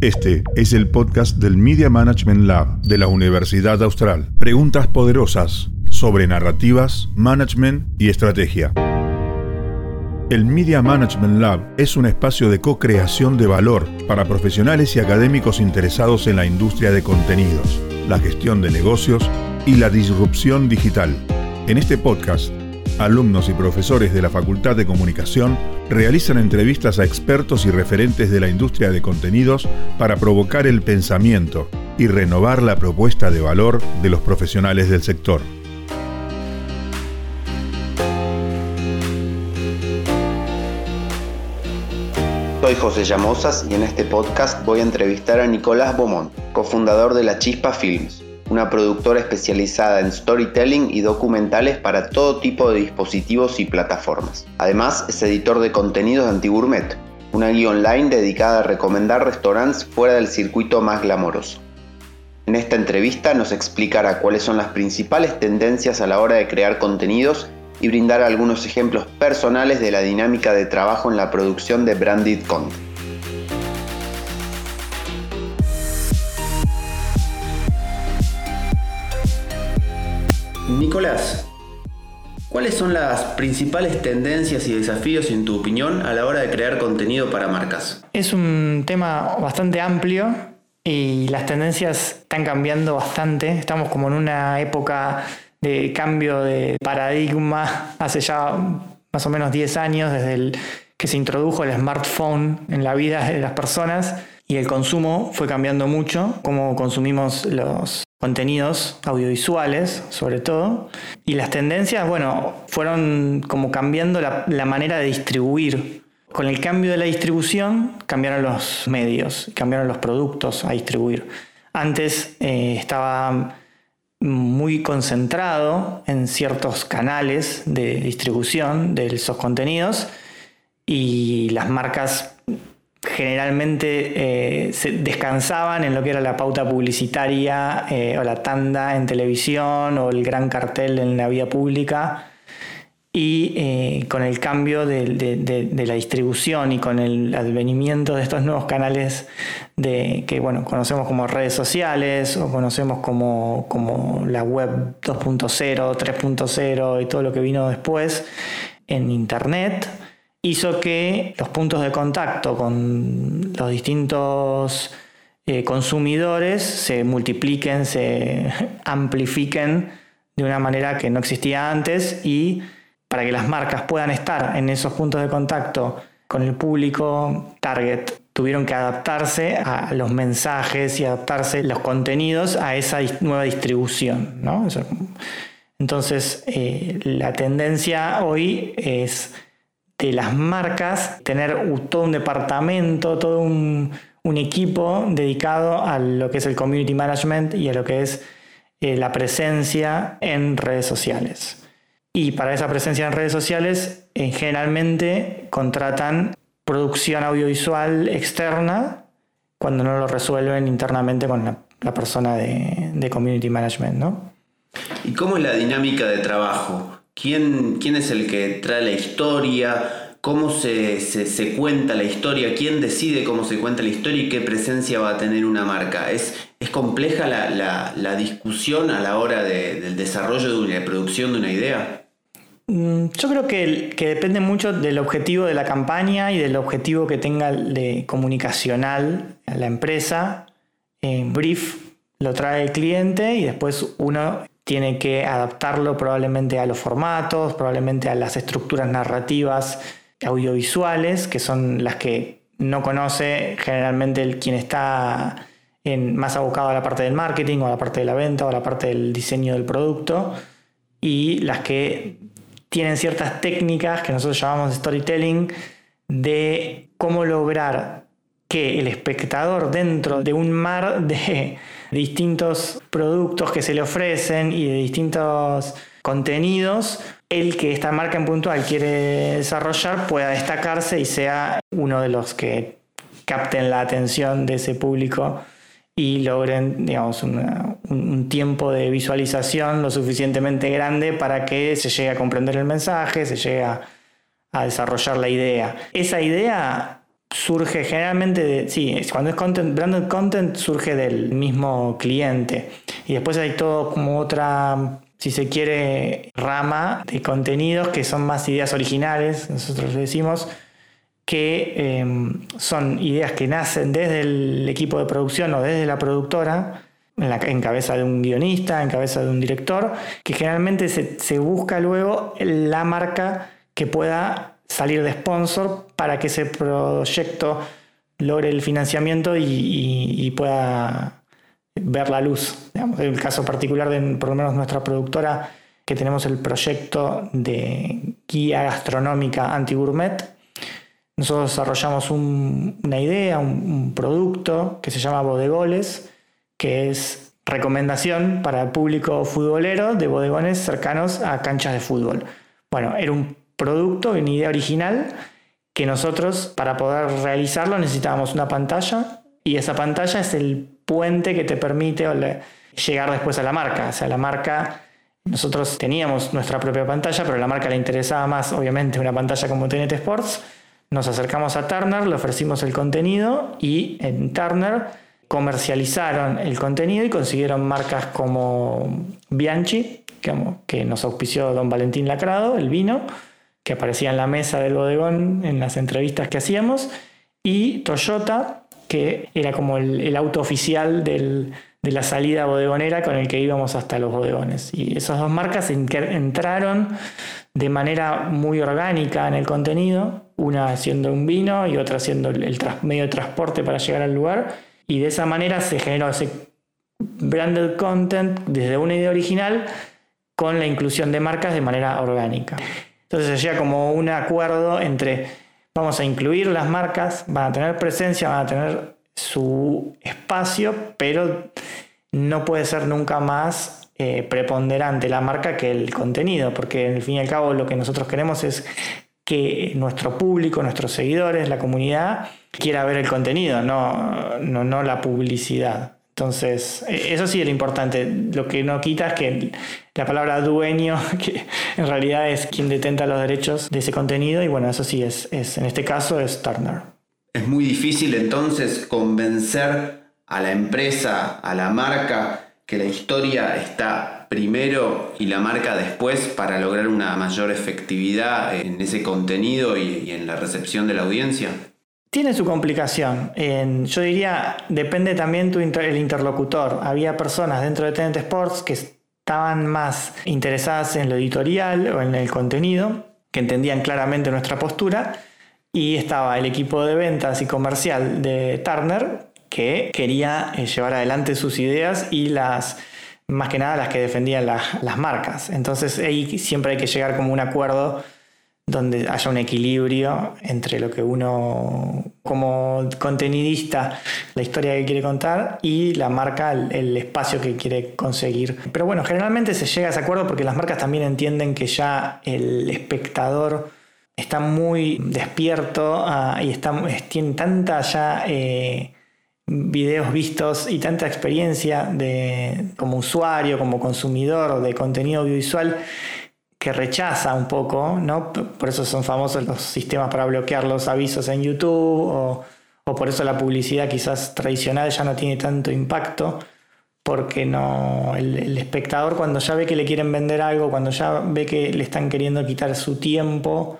Este es el podcast del Media Management Lab de la Universidad Austral. Preguntas poderosas sobre narrativas, management y estrategia. El Media Management Lab es un espacio de co-creación de valor para profesionales y académicos interesados en la industria de contenidos, la gestión de negocios y la disrupción digital. En este podcast, alumnos y profesores de la Facultad de Comunicación realizan entrevistas a expertos y referentes de la industria de contenidos para provocar el pensamiento y renovar la propuesta de valor de los profesionales del sector. Soy José Llamosas y en este podcast voy a entrevistar a Nicolás Beaumont, cofundador de La Chispa Films, una productora especializada en storytelling y documentales para todo tipo de dispositivos y plataformas. Además, es editor de contenidos de Antigourmet, una guía online dedicada a recomendar restaurantes fuera del circuito más glamoroso. En esta entrevista nos explicará cuáles son las principales tendencias a la hora de crear contenidos y brindar algunos ejemplos personales de la dinámica de trabajo en la producción de branded content. Nicolás, ¿cuáles son las principales tendencias y desafíos en tu opinión a la hora de crear contenido para marcas? Es un tema bastante amplio y las tendencias están cambiando bastante. Estamos como en una época de cambio de paradigma hace ya más o menos 10 años desde el que se introdujo el smartphone en la vida de las personas y el consumo fue cambiando mucho, cómo consumimos los contenidos audiovisuales sobre todo y las tendencias, bueno, fueron como cambiando la, manera de distribuir. Con el cambio de la distribución cambiaron los medios, cambiaron los productos a distribuir. Antes eh, estaba muy concentrado en ciertos canales de distribución de esos contenidos y las marcas generalmente eh, se descansaban en lo que era la pauta publicitaria eh, o la tanda en televisión o el gran cartel en la vía pública. Y eh, con el cambio de, la distribución y con el advenimiento de estos nuevos canales de, que bueno, conocemos como redes sociales o conocemos como, como la web 2.0, 3.0 y todo lo que vino después en Internet, hizo que los puntos de contacto con los distintos eh, consumidores se multipliquen, se amplifiquen de una manera que no existía antes y para que las marcas puedan estar en esos puntos de contacto con el público target, tuvieron que adaptarse a los mensajes y adaptarse los contenidos a esa nueva distribución. Entonces, eh, la tendencia hoy es de las marcas tener todo un departamento, todo un, equipo dedicado a lo que es el community management y a lo que es eh, la presencia en redes sociales. Y para esa presencia en redes sociales, eh, generalmente contratan producción audiovisual externa cuando no lo resuelven internamente con la, persona de, community management, ¿no? ¿Y cómo es la dinámica de trabajo? ¿Quién, quién es el que trae la historia? ¿Cómo se, se, cuenta la historia? ¿Quién decide cómo se cuenta la historia y qué presencia va a tener una marca? ¿Es, es compleja la, la, discusión a la hora del desarrollo de una producción de una idea? Mm, yo creo que, depende mucho del objetivo de la campaña y del objetivo que tenga de comunicacional la empresa. En brief lo trae el cliente y después uno tiene que adaptarlo probablemente a los formatos, probablemente a las estructuras narrativas audiovisuales, que son las que no conoce generalmente el, quien está más abocado a la parte del marketing o a la parte de la venta o a la parte del diseño del producto y las que tienen ciertas técnicas que nosotros llamamos storytelling de cómo lograr que el espectador dentro de un mar de distintos productos que se le ofrecen y de distintos contenidos, el que esta marca en puntual quiere desarrollar pueda destacarse y sea uno de los que capten la atención de ese público y logren digamos, un, tiempo de visualización lo suficientemente grande para que se llegue a comprender el mensaje, se llegue a, desarrollar la idea. Esa idea surge generalmente de, sí, cuando es content, branded content surge del mismo cliente. Y después hay todo como otra, si se quiere, rama de contenidos que son más ideas originales, nosotros decimos, que em, son ideas que nacen desde el equipo de producción o desde la productora, en, cabeza de un guionista, en cabeza de un director, que generalmente se busca luego la marca que pueda salir de sponsor para que ese proyecto logre el financiamiento y, pueda ver la luz. En el caso particular de por lo menos nuestra productora, que tenemos el proyecto de guía gastronómica anti-gourmet, nosotros desarrollamos una idea, un, un, producto que se llama Bodegoles, que es recomendación para el público futbolero de bodegones cercanos a canchas de fútbol. Bueno, era un producto, una idea original, que nosotros para poder realizarlo necesitábamos una pantalla y esa pantalla es el puente que te permite llegar después a la marca. O sea, la marca, nosotros teníamos nuestra propia pantalla, pero a la marca le interesaba más, obviamente, una pantalla como TNT Sports. Nos acercamos a Turner, le ofrecimos el contenido y en Turner comercializaron el contenido y consiguieron marcas como Bianchi, que, nos auspició don Valentín Lacrado, el vino, que aparecía en la mesa del bodegón en las entrevistas que hacíamos, y Toyota, que era como el, auto oficial de la salida bodegonera con el que íbamos hasta los bodegones. Y esas dos marcas entraron de manera muy orgánica en el contenido, una siendo un vino y otra siendo el, medio de transporte para llegar al lugar, y de esa manera se generó ese branded content desde una idea original con la inclusión de marcas de manera orgánica. Entonces se como un acuerdo entre vamos a incluir las marcas, van a tener presencia, van a tener su espacio, pero no puede ser nunca más eh, preponderante la marca que el contenido, porque al fin y al cabo lo que nosotros queremos es que nuestro público, nuestros seguidores, la comunidad quiera ver el contenido, no, no, no la publicidad. Entonces, e, eso sí es lo importante. Lo que no quita es que la palabra dueño, que en realidad es quien detenta los derechos de ese contenido, y bueno, eso sí es, es en este caso es Turner. Es muy difícil entonces convencer a la empresa, a la marca, que la historia está primero y la marca después para lograr una mayor efectividad en ese contenido y en la recepción de la audiencia. Tiene su complicación. yo diría, depende también tu el interlocutor. Había personas dentro de Tenant Sports que estaban más interesadas en lo editorial o en el contenido, que entendían claramente nuestra postura, y estaba el equipo de ventas y comercial de Turner, que quería eh, llevar adelante sus ideas y las, más que nada las que defendían las marcas. Entonces ahí siempre hay que llegar como un acuerdo donde haya un equilibrio entre lo que uno como contenidista, la historia que quiere contar y la marca, el, espacio que quiere conseguir. Pero bueno, generalmente se llega a ese acuerdo porque las marcas también entienden que ya el espectador está muy despierto ah, y está, tiene tanta ya... Eh, videos vistos y tanta experiencia de, como usuario, como consumidor de contenido audiovisual que rechaza un poco, ¿no? Por eso son famosos los sistemas para bloquear los avisos en YouTube o, por eso la publicidad quizás tradicional ya no tiene tanto impacto porque no el, espectador cuando ya ve que le quieren vender algo, cuando ya ve que le están queriendo quitar su tiempo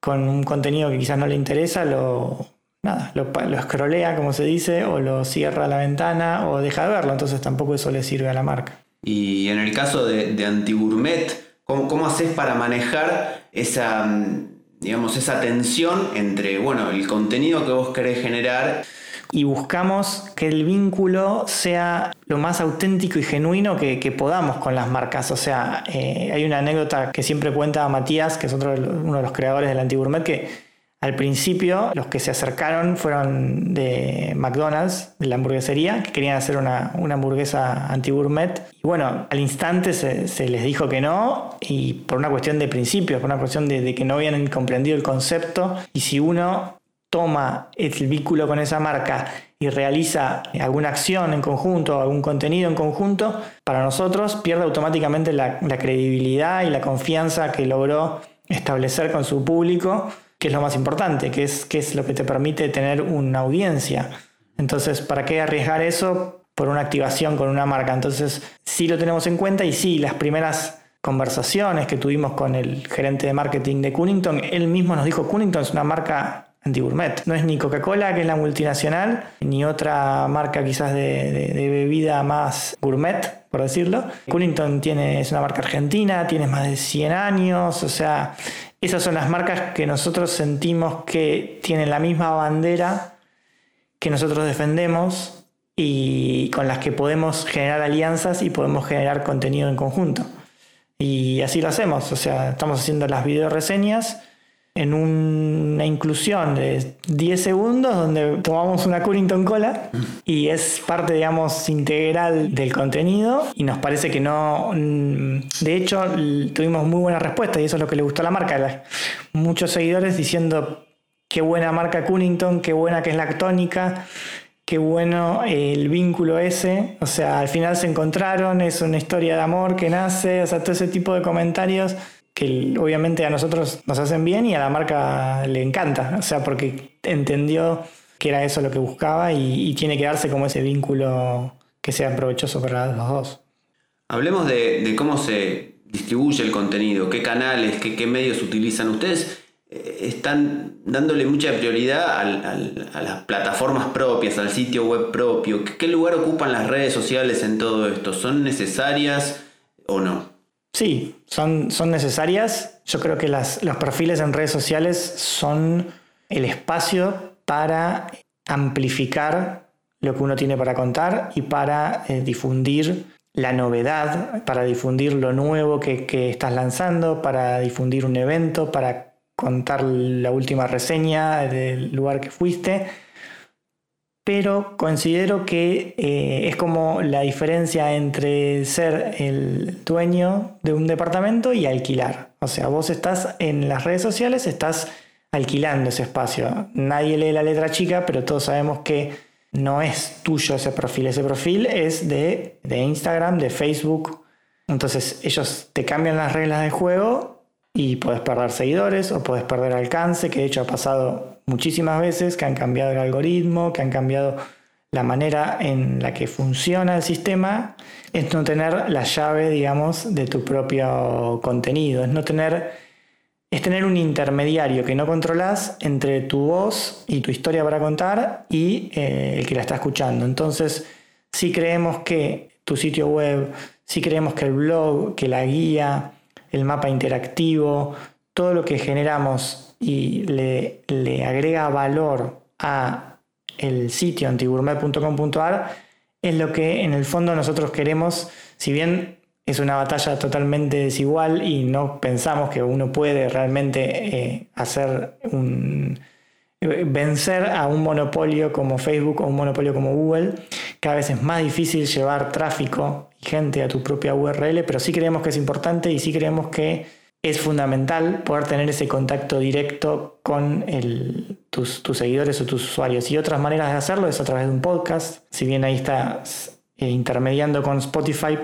con un contenido que quizás no le interesa, lo nada, lo escrolea como se dice, o lo cierra la ventana o deja de verlo, entonces tampoco eso le sirve a la marca. Y en el caso de, de Antigourmet, ¿Cómo, haces para manejar esa, mm, digamos, esa tensión entre, bueno, el contenido que vos querés generar? Y buscamos que el vínculo sea lo más auténtico y genuino que, podamos con las marcas. O sea, eh, hay una anécdota que siempre cuenta Matías, que es otro, uno de los creadores del Antigourmet, que al principio, los que se acercaron fueron de McDonald's, de la hamburguesería, que querían hacer una, hamburguesa anti-gourmet. Y bueno, al instante se, les dijo que no, y por una cuestión de principios, por una cuestión de, que no habían comprendido el concepto. Y si uno toma el vínculo con esa marca y realiza alguna acción en conjunto, algún contenido en conjunto, para nosotros pierde automáticamente la credibilidad y la confianza que logró establecer con su público que es lo más importante, que es, que es lo que te permite tener una audiencia. Entonces, ¿para qué arriesgar eso por una activación con una marca? Entonces, sí lo tenemos en cuenta y sí, las primeras conversaciones que tuvimos con el gerente de marketing de Cunnington, él mismo nos dijo, Cunnington es una marca anti-gourmet. No es ni Coca-Cola, que es la multinacional, ni otra marca quizás de, bebida más gourmet, por decirlo. Cunnington tiene, es una marca argentina, tiene más de 100 años, o sea, esas son las marcas que nosotros sentimos que tienen la misma bandera que nosotros defendemos y con las que podemos generar alianzas y podemos generar contenido en conjunto. Y así lo hacemos, o sea, estamos haciendo las video reseñas en una inclusión de 10 segundos donde tomamos una Cunnington Cola y es parte, digamos, integral del contenido y nos parece que no... Mm, de hecho, tuvimos muy buena respuesta y eso es lo que le gustó a la marca. Muchos seguidores diciendo qué buena marca Cunnington, qué buena que es la tónica, qué bueno el vínculo ese. O sea, al final se encontraron, es una historia de amor que nace, o sea, todo ese tipo de comentarios que obviamente a nosotros nos hacen bien y a la marca le encanta, o sea, porque entendió que era eso lo que buscaba y, tiene que darse como ese vínculo que sea provechoso para los dos. Hablemos de, cómo se distribuye el contenido, qué canales, qué, medios utilizan ustedes. Eh, están dándole mucha prioridad a las plataformas propias, al sitio web propio. ¿Qué lugar ocupan las redes sociales en todo esto? ¿Son necesarias o no? Sí, son, son necesarias. Yo creo que los perfiles en redes sociales son el espacio para amplificar lo que uno tiene para contar y para eh, difundir la novedad, para difundir lo nuevo que, que, estás lanzando, para difundir un evento, para contar la última reseña del lugar que fuiste pero considero que eh, es como la diferencia entre ser el dueño de un departamento y alquilar. O sea, vos estás en las redes sociales, estás alquilando ese espacio. Nadie lee la letra chica, pero todos sabemos que no es tuyo ese perfil. Ese perfil es de, de Instagram, de Facebook. Entonces ellos te cambian las reglas de juego y puedes perder seguidores o puedes perder alcance, que de hecho ha pasado muchísimas veces, que han cambiado el algoritmo, que han cambiado la manera en la que funciona el sistema, es no tener la llave, digamos, de tu propio contenido, es no tener, es tener un intermediario que no controlas entre tu voz y tu historia para contar y eh, el que la está escuchando. Entonces, si creemos que tu sitio web, si creemos que el blog, que la guía, el mapa interactivo, todo lo que generamos y le, le agrega valor a el sitio antigourmet.com.ar es lo que en el fondo nosotros queremos, si bien es una batalla totalmente desigual y no pensamos que uno puede realmente eh, hacer un vencer a un monopolio como Facebook o un monopolio como Google. Cada vez es más difícil llevar tráfico y gente a tu propia URL, pero sí creemos que es importante y sí creemos que es fundamental poder tener ese contacto directo con tus, seguidores o tus usuarios. Y otras maneras de hacerlo es a través de un podcast. Si bien ahí estás eh, intermediando con Spotify,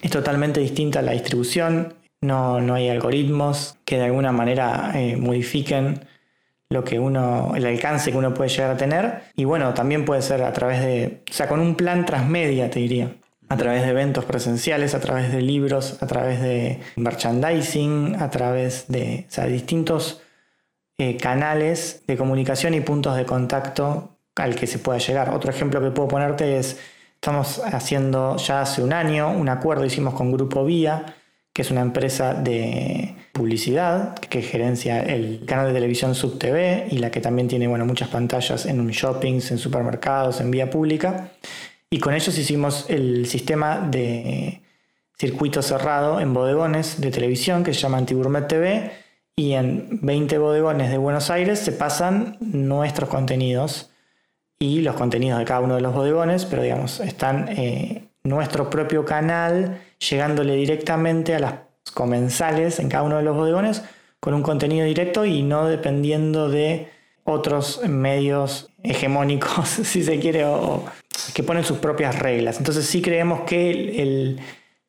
es totalmente distinta la distribución. No, no hay algoritmos que de alguna manera eh, modifiquen lo que uno, el alcance que uno puede llegar a tener. Y bueno, también puede ser a través de, o sea, con un plan transmedia, te diría. A través de eventos presenciales, a través de libros, a través de merchandising, a través de distintos eh, canales de comunicación y puntos de contacto al que se pueda llegar. Otro ejemplo que puedo ponerte es, estamos haciendo ya hace un año un acuerdo, hicimos con Grupo Vía, que es una empresa de publicidad que gerencia el canal de televisión SubTV y la que también tiene bueno, muchas pantallas en shoppings, en supermercados, en vía pública. Y con ellos hicimos el sistema de circuito cerrado en bodegones de televisión que se llama Antigourmet TV y en 20 bodegones de Buenos Aires se pasan nuestros contenidos y los contenidos de cada uno de los bodegones, pero digamos, están eh, nuestro propio canal llegándole directamente a las comensales en cada uno de los bodegones con un contenido directo y no dependiendo de otros medios hegemónicos, si se quiere, o, que ponen sus propias reglas. Entonces sí creemos que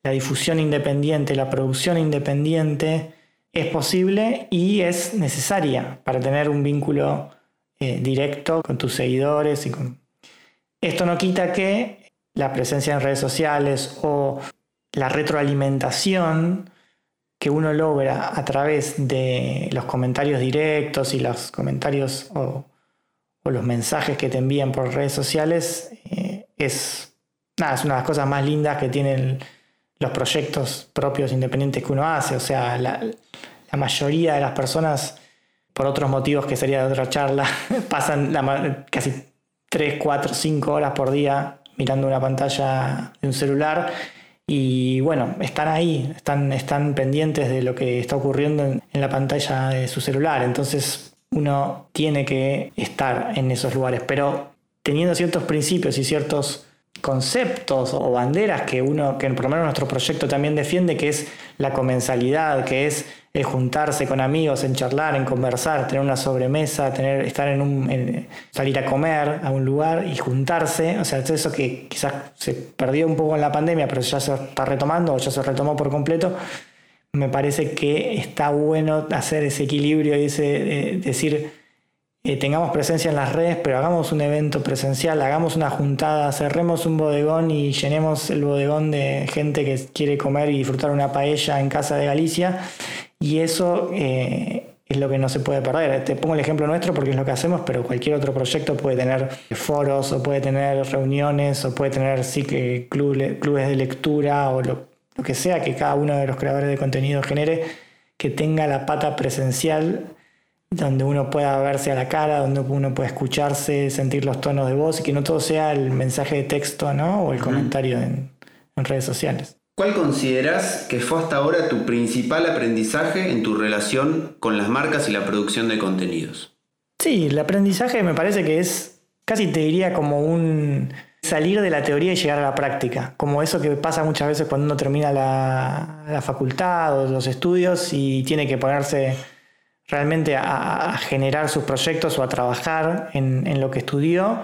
la difusión independiente, la producción independiente, es posible y es necesaria para tener un vínculo eh, directo con tus seguidores. Y con... Esto no quita que la presencia en redes sociales o la retroalimentación que uno logra a través de los comentarios directos y los comentarios los mensajes que te envían por redes sociales eh, es, nada, es una de las cosas más lindas que tienen los proyectos propios independientes que uno hace. O sea, la, mayoría de las personas, por otros motivos que sería de otra charla, pasan casi 3, 4, 5 horas por día mirando una pantalla de un celular y bueno, están ahí, están, están pendientes de lo que está ocurriendo en, la pantalla de su celular. Entonces uno tiene que estar en esos lugares, pero teniendo ciertos principios y ciertos conceptos o banderas que uno, que por lo menos nuestro proyecto también defiende, que es la comensalidad, que es el juntarse con amigos, en charlar, en conversar, tener una sobremesa, tener, estar en un, salir a comer a un lugar y juntarse, o sea, eso que quizás se perdió un poco en la pandemia, pero ya se está retomando o ya se retomó por completo, me parece que está bueno hacer ese equilibrio y ese, decir, eh, tengamos presencia en las redes, pero hagamos un evento presencial, hagamos una juntada, cerremos un bodegón y llenemos el bodegón de gente que quiere comer y disfrutar una paella en casa de Galicia. Y eso eh, es lo que no se puede perder. Te pongo el ejemplo nuestro porque es lo que hacemos, pero cualquier otro proyecto puede tener foros o puede tener reuniones o puede tener sí, que clubes, de lectura o lo, lo que sea que cada uno de los creadores de contenido genere, que tenga la pata presencial donde uno pueda verse a la cara, donde uno pueda escucharse, sentir los tonos de voz y que no todo sea el mensaje de texto ¿no? o el comentario en, redes sociales. ¿Cuál consideras que fue hasta ahora tu principal aprendizaje en tu relación con las marcas y la producción de contenidos? Sí, el aprendizaje me parece que es, casi te diría como un salir de la teoría y llegar a la práctica, como eso que pasa muchas veces cuando uno termina la, facultad o los estudios y tiene que ponerse realmente a, generar sus proyectos o a trabajar en, lo que estudió.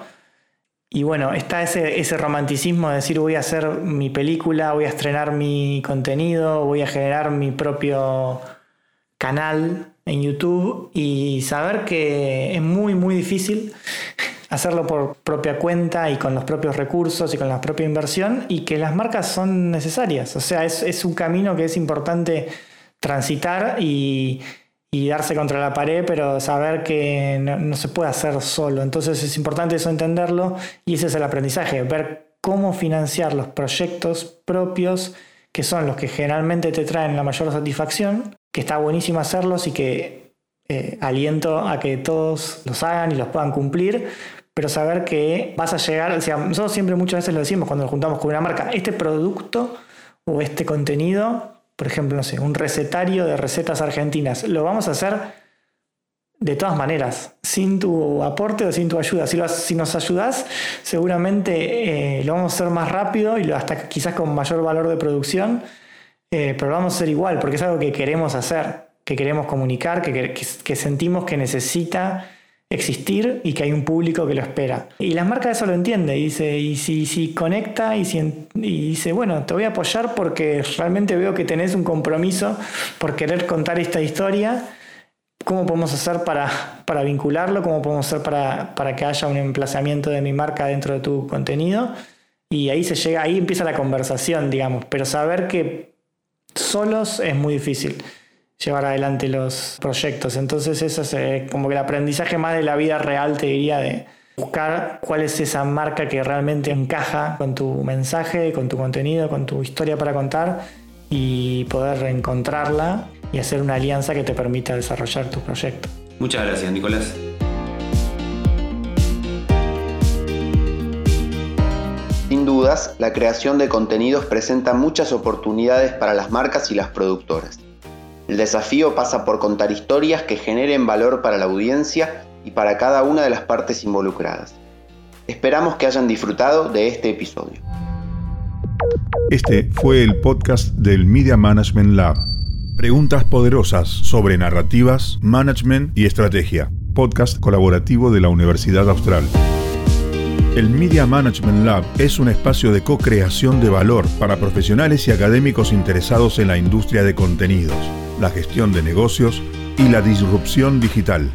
Y bueno, está ese, ese, romanticismo de decir voy a hacer mi película, voy a estrenar mi contenido, voy a generar mi propio canal en YouTube y saber que es muy, muy difícil hacerlo por propia cuenta y con los propios recursos y con la propia inversión y que las marcas son necesarias. O sea, es, un camino que es importante transitar y, y darse contra la pared, pero saber que no, se puede hacer solo. Entonces es importante eso entenderlo y ese es el aprendizaje, ver cómo financiar los proyectos propios que son los que generalmente te traen la mayor satisfacción, que está buenísimo hacerlos y que eh, aliento a que todos los hagan y los puedan cumplir, pero saber que vas a llegar, o sea, nosotros siempre muchas veces lo decimos cuando nos juntamos con una marca, este producto o este contenido por ejemplo, no sé, un recetario de recetas argentinas. Lo vamos a hacer de todas maneras, sin tu aporte o sin tu ayuda. Si, nos ayudas, seguramente eh, lo vamos a hacer más rápido y hasta quizás con mayor valor de producción, eh, pero lo vamos a hacer igual, porque es algo que queremos hacer, que queremos comunicar, que sentimos que necesita existir y que hay un público que lo espera. Y las marcas eso lo entiende y dice, y si, si conecta y, dice, bueno, te voy a apoyar porque realmente veo que tenés un compromiso por querer contar esta historia. ¿Cómo podemos hacer para, para vincularlo? ¿Cómo podemos hacer para, para que haya un emplazamiento de mi marca dentro de tu contenido? Y ahí se llega, ahí empieza la conversación, digamos. Pero saber que solos es muy difícil llevar adelante los proyectos. Entonces eso es eh, como que el aprendizaje más de la vida real, te diría, de buscar cuál es esa marca que realmente encaja con tu mensaje, con tu contenido, con tu historia para contar y poder reencontrarla y hacer una alianza que te permita desarrollar tu proyecto. Muchas gracias, Nicolás. Sin dudas, la creación de contenidos presenta muchas oportunidades para las marcas y las productoras. El desafío pasa por contar historias que generen valor para la audiencia y para cada una de las partes involucradas. Esperamos que hayan disfrutado de este episodio. Este fue el podcast del Media Management Lab. Preguntas poderosas sobre narrativas, management y estrategia. Podcast colaborativo de la Universidad Austral. El Media Management Lab es un espacio de co-creación de valor para profesionales y académicos interesados en la industria de contenidos la gestión de negocios y la disrupción digital.